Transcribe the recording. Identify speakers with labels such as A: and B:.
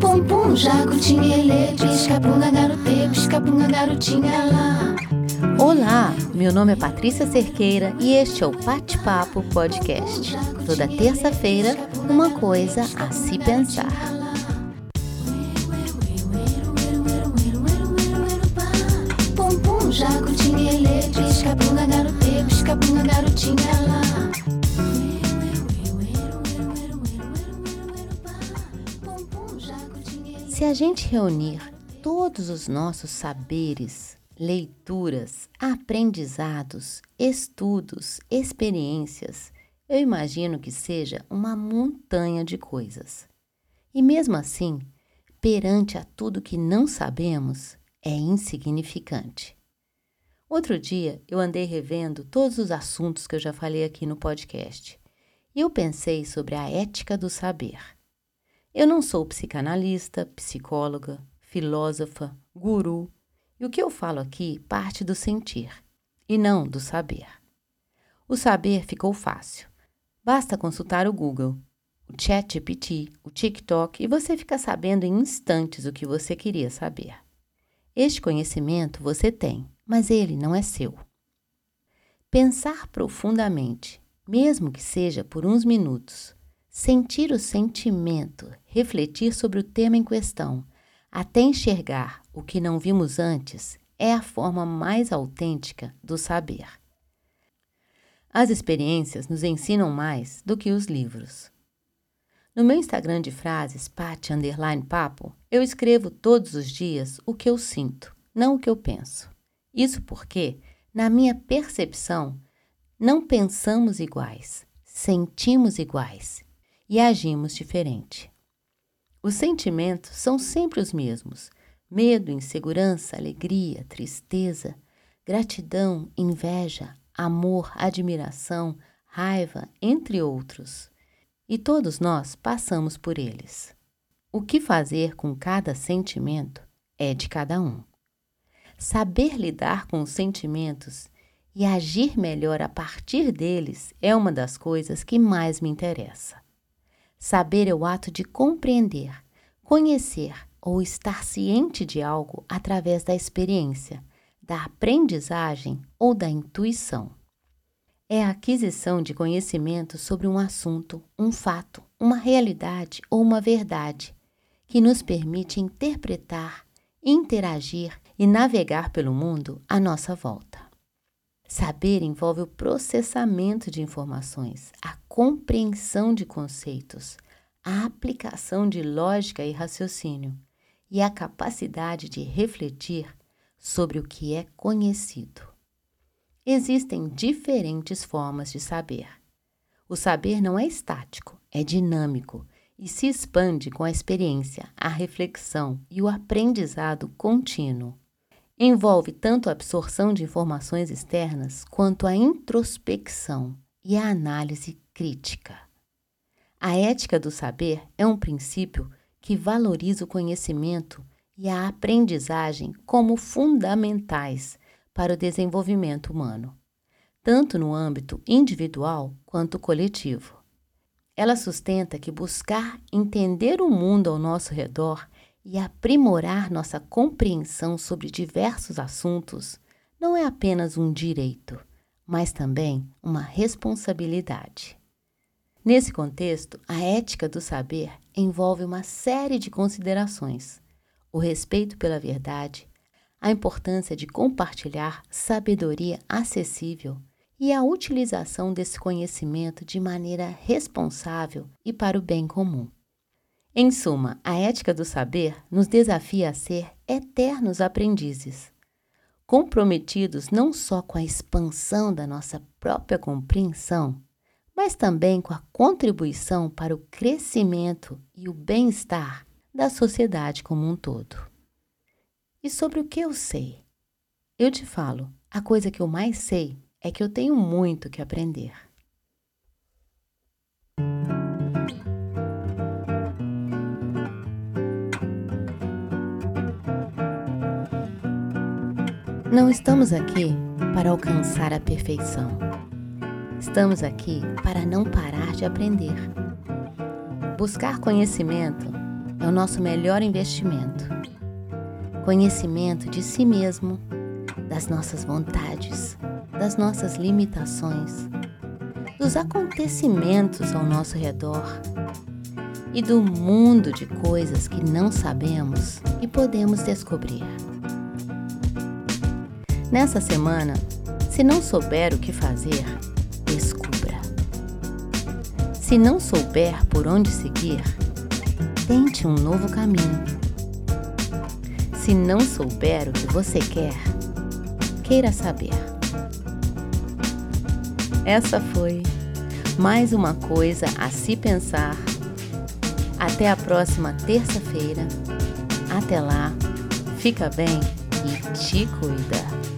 A: Pum pum, jacutinha, ele, pisca punga garote, pisca punga garotinha lá.
B: Olá, meu nome é Patrícia Cerqueira e este é o Bate-Papo Podcast. Toda terça-feira, uma coisa a se pensar.
A: Jacutinha, ele, pisca punga garote, pisca punga garotinha
B: Se a gente reunir todos os nossos saberes, leituras, aprendizados, estudos, experiências, eu imagino que seja uma montanha de coisas. E mesmo assim, perante a tudo que não sabemos, é insignificante. Outro dia eu andei revendo todos os assuntos que eu já falei aqui no podcast e eu pensei sobre a ética do saber. Eu não sou psicanalista, psicóloga, filósofa, guru, e o que eu falo aqui parte do sentir e não do saber. O saber ficou fácil. Basta consultar o Google, o ChatGPT, o TikTok e você fica sabendo em instantes o que você queria saber. Este conhecimento você tem, mas ele não é seu. Pensar profundamente, mesmo que seja por uns minutos, sentir o sentimento, refletir sobre o tema em questão, até enxergar o que não vimos antes, é a forma mais autêntica do saber. As experiências nos ensinam mais do que os livros. No meu Instagram de frases, Pat Underline Papo, eu escrevo todos os dias o que eu sinto, não o que eu penso. Isso porque, na minha percepção, não pensamos iguais, sentimos iguais e agimos diferente. Os sentimentos são sempre os mesmos: medo, insegurança, alegria, tristeza, gratidão, inveja, amor, admiração, raiva, entre outros. E todos nós passamos por eles. O que fazer com cada sentimento é de cada um. Saber lidar com os sentimentos e agir melhor a partir deles é uma das coisas que mais me interessa. Saber é o ato de compreender, conhecer ou estar ciente de algo através da experiência, da aprendizagem ou da intuição. É a aquisição de conhecimento sobre um assunto, um fato, uma realidade ou uma verdade que nos permite interpretar, interagir e navegar pelo mundo à nossa volta. Saber envolve o processamento de informações, a compreensão de conceitos, a aplicação de lógica e raciocínio e a capacidade de refletir sobre o que é conhecido. Existem diferentes formas de saber. O saber não é estático, é dinâmico e se expande com a experiência, a reflexão e o aprendizado contínuo. Envolve tanto a absorção de informações externas quanto a introspecção e a análise crítica. A ética do saber é um princípio que valoriza o conhecimento e a aprendizagem como fundamentais para o desenvolvimento humano, tanto no âmbito individual quanto coletivo. Ela sustenta que buscar entender o mundo ao nosso redor e aprimorar nossa compreensão sobre diversos assuntos não é apenas um direito, mas também uma responsabilidade. Nesse contexto, a ética do saber envolve uma série de considerações: o respeito pela verdade, a importância de compartilhar sabedoria acessível e a utilização desse conhecimento de maneira responsável e para o bem comum. Em suma, a ética do saber nos desafia a ser eternos aprendizes, comprometidos não só com a expansão da nossa própria compreensão, mas também com a contribuição para o crescimento e o bem-estar da sociedade como um todo. E sobre o que eu sei? Eu te falo, a coisa que eu mais sei é que eu tenho muito que aprender. Não estamos aqui para alcançar a perfeição. Estamos aqui para não parar de aprender. Buscar conhecimento é o nosso melhor investimento. Conhecimento de si mesmo, das nossas vontades, das nossas limitações, dos acontecimentos ao nosso redor e do mundo de coisas que não sabemos e podemos descobrir. Nessa semana, se não souber o que fazer. Se não souber por onde seguir, tente um novo caminho. Se não souber o que você quer, queira saber. Essa foi mais uma coisa a se pensar. Até a próxima terça-feira. Até lá, fica bem e te cuida.